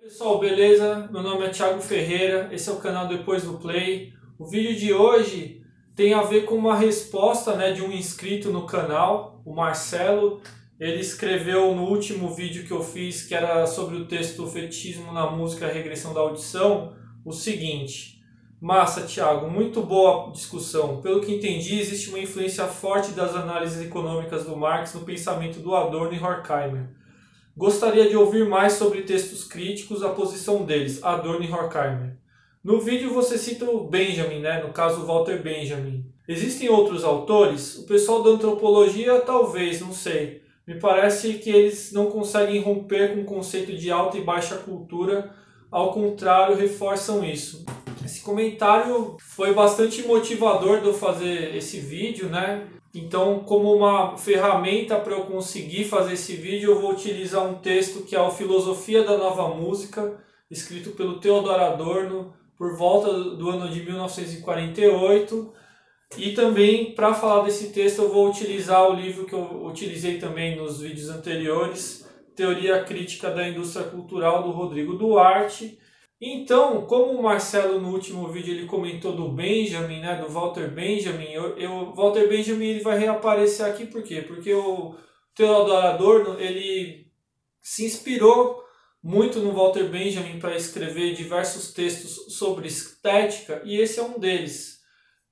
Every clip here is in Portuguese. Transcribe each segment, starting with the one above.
Pessoal, beleza? Meu nome é Thiago Ferreira, esse é o canal Depois do Play. O vídeo de hoje tem a ver com uma resposta né, de um inscrito no canal, o Marcelo. Ele escreveu no último vídeo que eu fiz, que era sobre o texto Fetichismo na Música Regressão da Audição, o seguinte. Massa, Thiago, muito boa discussão. Pelo que entendi, existe uma influência forte das análises econômicas do Marx no pensamento do Adorno e Horkheimer. Gostaria de ouvir mais sobre textos críticos, a posição deles, Adorno e Horkheimer. No vídeo você cita o Benjamin, né? no caso Walter Benjamin. Existem outros autores? O pessoal da antropologia, talvez, não sei. Me parece que eles não conseguem romper com o conceito de alta e baixa cultura, ao contrário, reforçam isso. Esse comentário foi bastante motivador de eu fazer esse vídeo, né? Então, como uma ferramenta para eu conseguir fazer esse vídeo, eu vou utilizar um texto que é o Filosofia da Nova Música, escrito pelo Theodor Adorno por volta do ano de 1948. E também, para falar desse texto, eu vou utilizar o livro que eu utilizei também nos vídeos anteriores, Teoria Crítica da Indústria Cultural, do Rodrigo Duarte, então, como o Marcelo no último vídeo ele comentou do Benjamin, né, do Walter Benjamin, eu, eu Walter Benjamin ele vai reaparecer aqui por quê? Porque o Theodor Adorno ele se inspirou muito no Walter Benjamin para escrever diversos textos sobre estética e esse é um deles.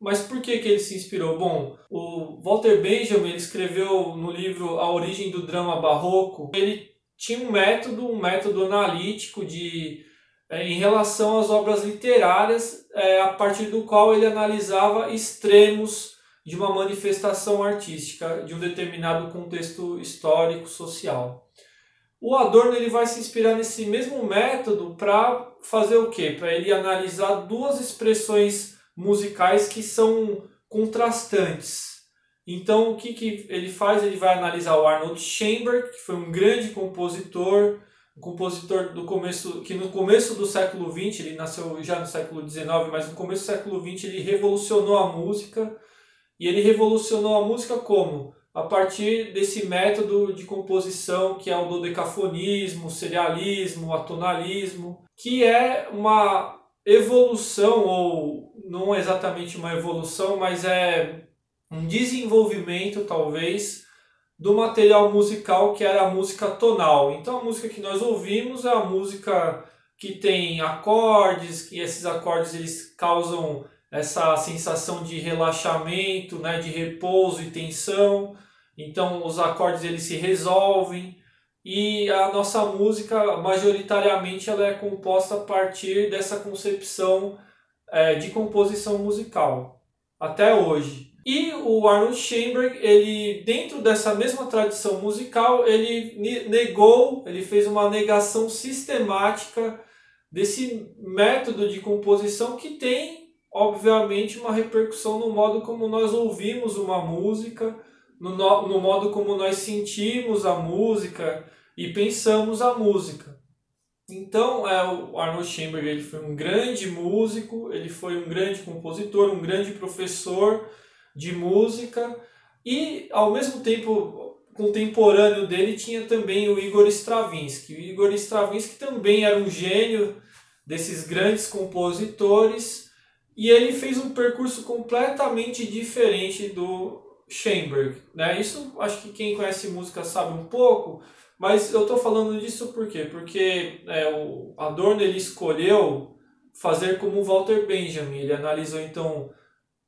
Mas por que, que ele se inspirou? Bom, o Walter Benjamin escreveu no livro A Origem do Drama Barroco, ele tinha um método, um método analítico de em relação às obras literárias, é, a partir do qual ele analisava extremos de uma manifestação artística de um determinado contexto histórico social. O Adorno ele vai se inspirar nesse mesmo método para fazer o quê? Para ele analisar duas expressões musicais que são contrastantes. Então, o que, que ele faz? Ele vai analisar o Arnold Schoenberg, que foi um grande compositor, um compositor do começo, que no começo do século XX, ele nasceu já no século XIX, mas no começo do século XX ele revolucionou a música. E ele revolucionou a música como? A partir desse método de composição que é o dodecafonismo, o serialismo, o atonalismo, que é uma evolução, ou não exatamente uma evolução, mas é um desenvolvimento, talvez, do material musical que era a música tonal. Então a música que nós ouvimos é a música que tem acordes, que esses acordes eles causam essa sensação de relaxamento, né, de repouso e tensão. Então os acordes eles se resolvem e a nossa música majoritariamente ela é composta a partir dessa concepção é, de composição musical até hoje. E o Arnold Schoenberg, ele dentro dessa mesma tradição musical, ele negou, ele fez uma negação sistemática desse método de composição que tem, obviamente, uma repercussão no modo como nós ouvimos uma música, no, no modo como nós sentimos a música e pensamos a música. Então, é, o Arnold Schoenberg ele foi um grande músico, ele foi um grande compositor, um grande professor, de música e ao mesmo tempo contemporâneo dele tinha também o Igor Stravinsky. O Igor Stravinsky também era um gênio desses grandes compositores e ele fez um percurso completamente diferente do Schoenberg. Né? Isso acho que quem conhece música sabe um pouco, mas eu estou falando disso por quê? Porque é, o Adorno ele escolheu fazer como Walter Benjamin. Ele analisou então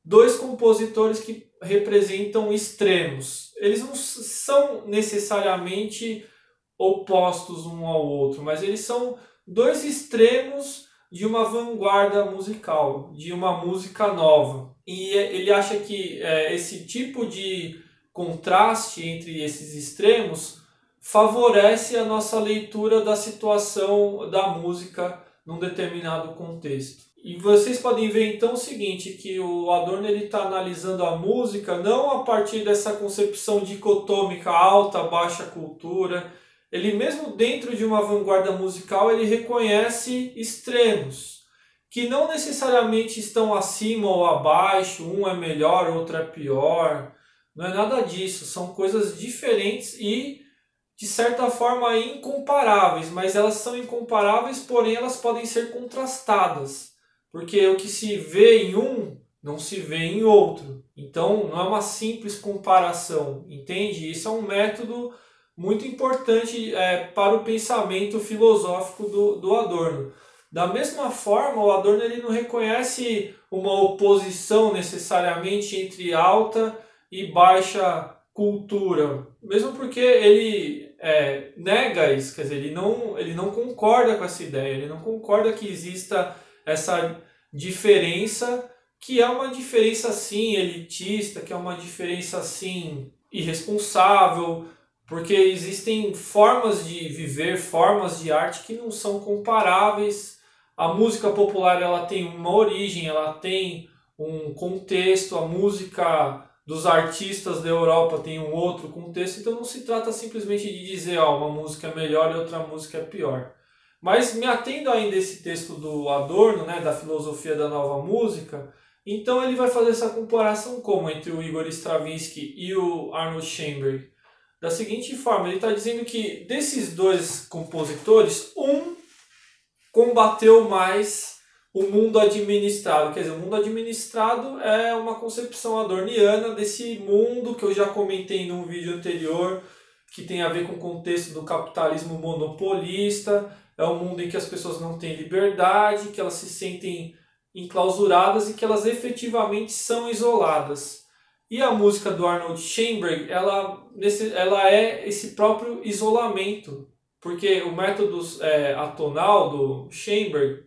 dois compositores que representam extremos. Eles não são necessariamente opostos um ao outro, mas eles são dois extremos de uma vanguarda musical, de uma música nova. E ele acha que é, esse tipo de contraste entre esses extremos favorece a nossa leitura da situação da música num determinado contexto. E vocês podem ver então o seguinte, que o Adorno ele está analisando a música não a partir dessa concepção dicotômica alta, baixa cultura. Ele mesmo dentro de uma vanguarda musical ele reconhece extremos que não necessariamente estão acima ou abaixo, um é melhor, outro é pior. Não é nada disso, são coisas diferentes e de certa forma incomparáveis, mas elas são incomparáveis, porém elas podem ser contrastadas, porque o que se vê em um não se vê em outro. Então não é uma simples comparação, entende? Isso é um método muito importante é, para o pensamento filosófico do, do Adorno. Da mesma forma, o Adorno ele não reconhece uma oposição necessariamente entre alta e baixa cultura, mesmo porque ele é, nega isso, quer dizer, ele não, ele não concorda com essa ideia, ele não concorda que exista essa diferença, que é uma diferença assim elitista, que é uma diferença assim irresponsável, porque existem formas de viver, formas de arte que não são comparáveis. A música popular ela tem uma origem, ela tem um contexto, a música dos artistas da Europa tem um outro contexto, então não se trata simplesmente de dizer ó, uma música é melhor e outra música é pior. Mas me atendo ainda esse texto do Adorno, né, da filosofia da nova música, então ele vai fazer essa comparação como entre o Igor Stravinsky e o Arnold Schoenberg. Da seguinte forma, ele está dizendo que desses dois compositores, um combateu mais o mundo administrado. Quer dizer, o mundo administrado é uma concepção adorniana desse mundo que eu já comentei num vídeo anterior, que tem a ver com o contexto do capitalismo monopolista. É um mundo em que as pessoas não têm liberdade, que elas se sentem enclausuradas e que elas efetivamente são isoladas. E a música do Arnold Schoenberg, ela, nesse, ela é esse próprio isolamento, porque o método é, atonal do Schoenberg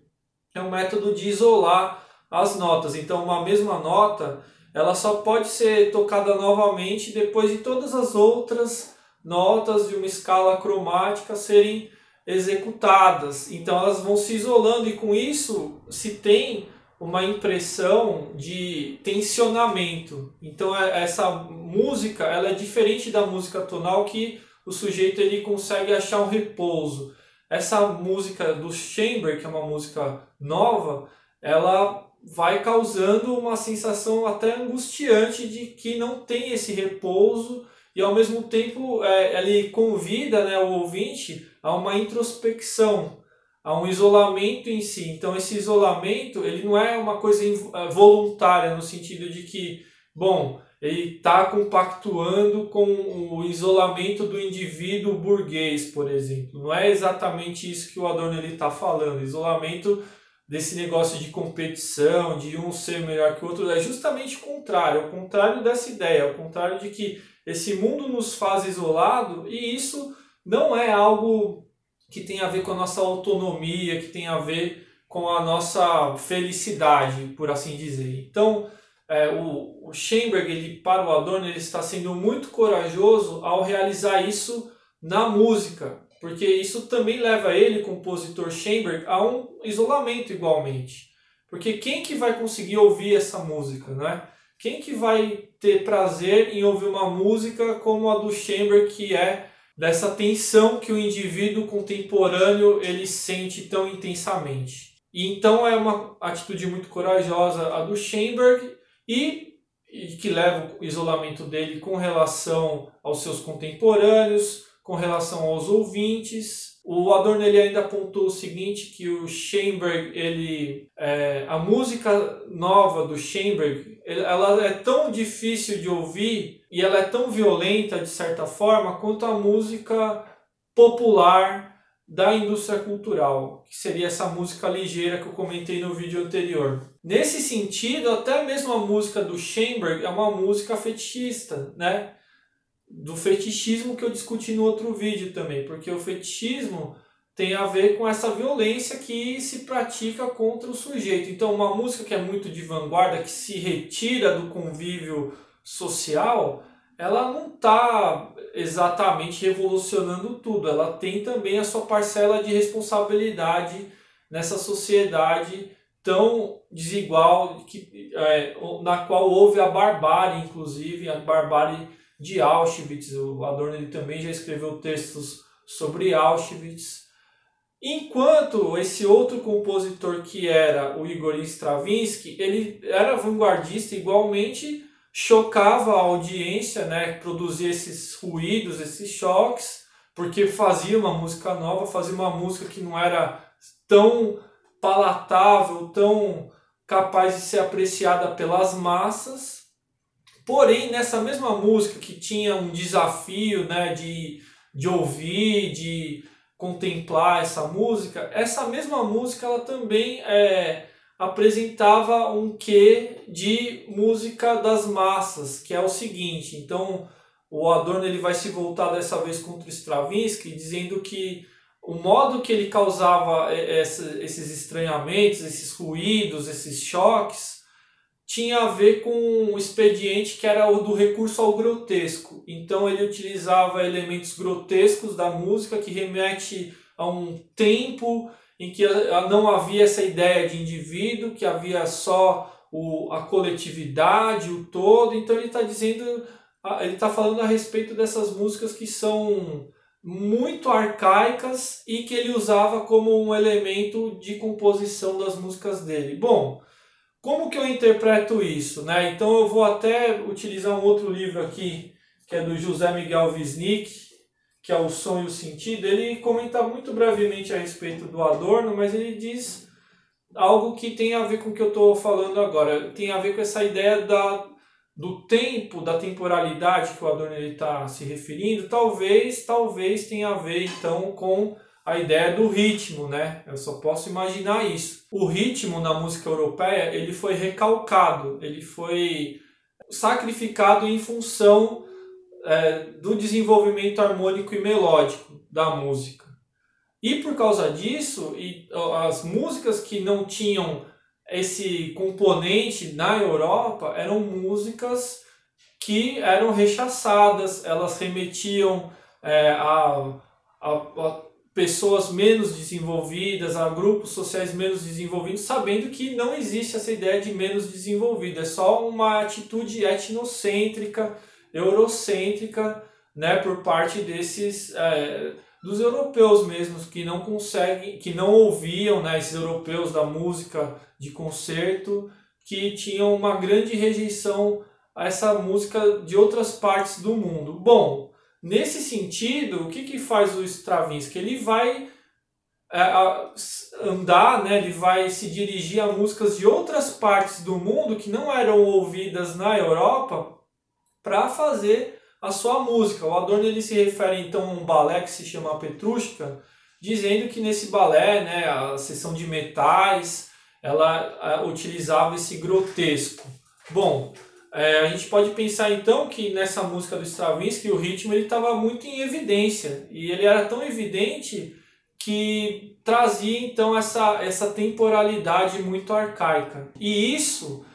é um método de isolar as notas. Então, uma mesma nota, ela só pode ser tocada novamente depois de todas as outras notas de uma escala cromática serem executadas. Então, elas vão se isolando e com isso se tem uma impressão de tensionamento. Então, é, essa música, ela é diferente da música tonal que o sujeito ele consegue achar um repouso essa música do Chamber, que é uma música nova, ela vai causando uma sensação até angustiante de que não tem esse repouso e ao mesmo tempo é, ele convida né, o ouvinte a uma introspecção, a um isolamento em si. Então esse isolamento ele não é uma coisa é, voluntária no sentido de que, bom, ele está compactuando com o isolamento do indivíduo burguês, por exemplo. Não é exatamente isso que o Adorno está falando. Isolamento desse negócio de competição, de um ser melhor que o outro, é justamente o contrário. É o contrário dessa ideia, é o contrário de que esse mundo nos faz isolado e isso não é algo que tem a ver com a nossa autonomia, que tem a ver com a nossa felicidade, por assim dizer. Então, é, o, o Schoenberg, ele, para o Adorno, ele está sendo muito corajoso ao realizar isso na música, porque isso também leva ele, compositor Schoenberg, a um isolamento igualmente. Porque quem que vai conseguir ouvir essa música, né? Quem que vai ter prazer em ouvir uma música como a do Schoenberg, que é dessa tensão que o indivíduo contemporâneo ele sente tão intensamente? E então é uma atitude muito corajosa a do Schoenberg e, e que leva o isolamento dele com relação aos seus contemporâneos, com relação aos ouvintes. O Adorno ele ainda apontou o seguinte que o Schoenberg ele é, a música nova do Schoenberg ela é tão difícil de ouvir e ela é tão violenta de certa forma quanto a música popular da indústria cultural, que seria essa música ligeira que eu comentei no vídeo anterior. Nesse sentido, até mesmo a música do Schoenberg é uma música fetichista, né? Do fetichismo que eu discuti no outro vídeo também, porque o fetichismo tem a ver com essa violência que se pratica contra o sujeito. Então, uma música que é muito de vanguarda, que se retira do convívio social, ela não está exatamente revolucionando tudo, ela tem também a sua parcela de responsabilidade nessa sociedade tão desigual que, é, na qual houve a barbárie, inclusive a barbárie de Auschwitz. O Adorno ele também já escreveu textos sobre Auschwitz. Enquanto esse outro compositor que era o Igor Stravinsky, ele era vanguardista igualmente, chocava a audiência, né, produzia esses ruídos, esses choques, porque fazia uma música nova, fazia uma música que não era tão palatável, tão capaz de ser apreciada pelas massas. Porém, nessa mesma música que tinha um desafio né, de, de ouvir, de contemplar essa música, essa mesma música ela também é, apresentava um quê de música das massas, que é o seguinte. Então, o Adorno ele vai se voltar dessa vez contra o Stravinsky, dizendo que o modo que ele causava esses estranhamentos, esses ruídos, esses choques, tinha a ver com um expediente que era o do recurso ao grotesco. Então ele utilizava elementos grotescos da música que remete a um tempo em que não havia essa ideia de indivíduo, que havia só o, a coletividade, o todo. Então ele está dizendo, ele está falando a respeito dessas músicas que são muito arcaicas e que ele usava como um elemento de composição das músicas dele. Bom, como que eu interpreto isso? Né? Então eu vou até utilizar um outro livro aqui, que é do José Miguel Wisnik, que é O Som e o Sentido. Ele comenta muito brevemente a respeito do Adorno, mas ele diz algo que tem a ver com o que eu estou falando agora. Tem a ver com essa ideia da do tempo, da temporalidade que o Adorno está se referindo, talvez, talvez tenha a ver então com a ideia do ritmo, né? Eu só posso imaginar isso. O ritmo na música europeia ele foi recalcado, ele foi sacrificado em função é, do desenvolvimento harmônico e melódico da música. E por causa disso, e as músicas que não tinham esse componente na Europa eram músicas que eram rechaçadas, elas remetiam é, a, a, a, pessoas menos desenvolvidas, a grupos sociais menos desenvolvidos, sabendo que não existe essa ideia de menos desenvolvido, é só uma atitude etnocêntrica, eurocêntrica, né, por parte desses é, dos europeus mesmos que não conseguem, que não ouviam, né, esses europeus da música de concerto, que tinham uma grande rejeição a essa música de outras partes do mundo. Bom, nesse sentido, o que, que faz o Stravinsky? Ele vai é, andar, né, ele vai se dirigir a músicas de outras partes do mundo que não eram ouvidas na Europa para fazer a sua música. O Adorno ele se refere então a um balé que se chama Petrushka, dizendo que nesse balé, né, a seção de metais, ela utilizava esse grotesco. Bom, é, a gente pode pensar então que nessa música do Stravinsky o ritmo ele estava muito em evidência e ele era tão evidente que trazia então essa, essa temporalidade muito arcaica. E isso,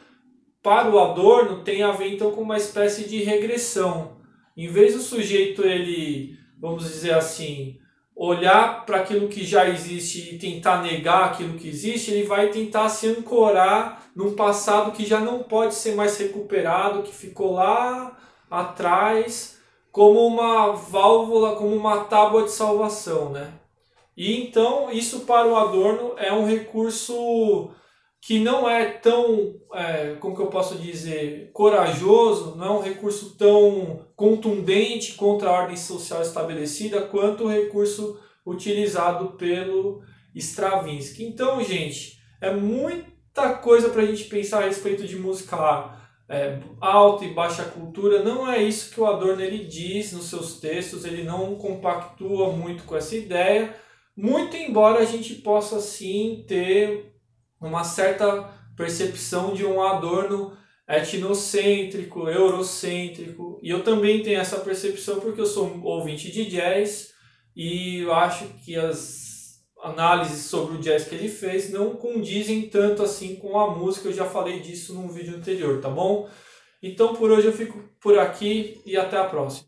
para o Adorno, tem a ver então com uma espécie de regressão. Em vez do sujeito ele, vamos dizer assim, olhar para aquilo que já existe e tentar negar aquilo que existe, ele vai tentar se ancorar num passado que já não pode ser mais recuperado, que ficou lá atrás, como uma válvula, como uma tábua de salvação, né? E então isso para o Adorno é um recurso que não é tão, é, como que eu posso dizer, corajoso, não é um recurso tão contundente contra a ordem social estabelecida quanto o recurso utilizado pelo Stravinsky. Então, gente, é muita coisa para a gente pensar a respeito de música é, alta e baixa cultura. Não é isso que o Adorno ele diz nos seus textos, ele não compactua muito com essa ideia, muito embora a gente possa sim ter uma certa percepção de um Adorno etnocêntrico, eurocêntrico. E eu também tenho essa percepção porque eu sou ouvinte de jazz e eu acho que as análises sobre o jazz que ele fez não condizem tanto assim com a música. Eu já falei disso num vídeo anterior, tá bom? Então por hoje eu fico por aqui e até a próxima.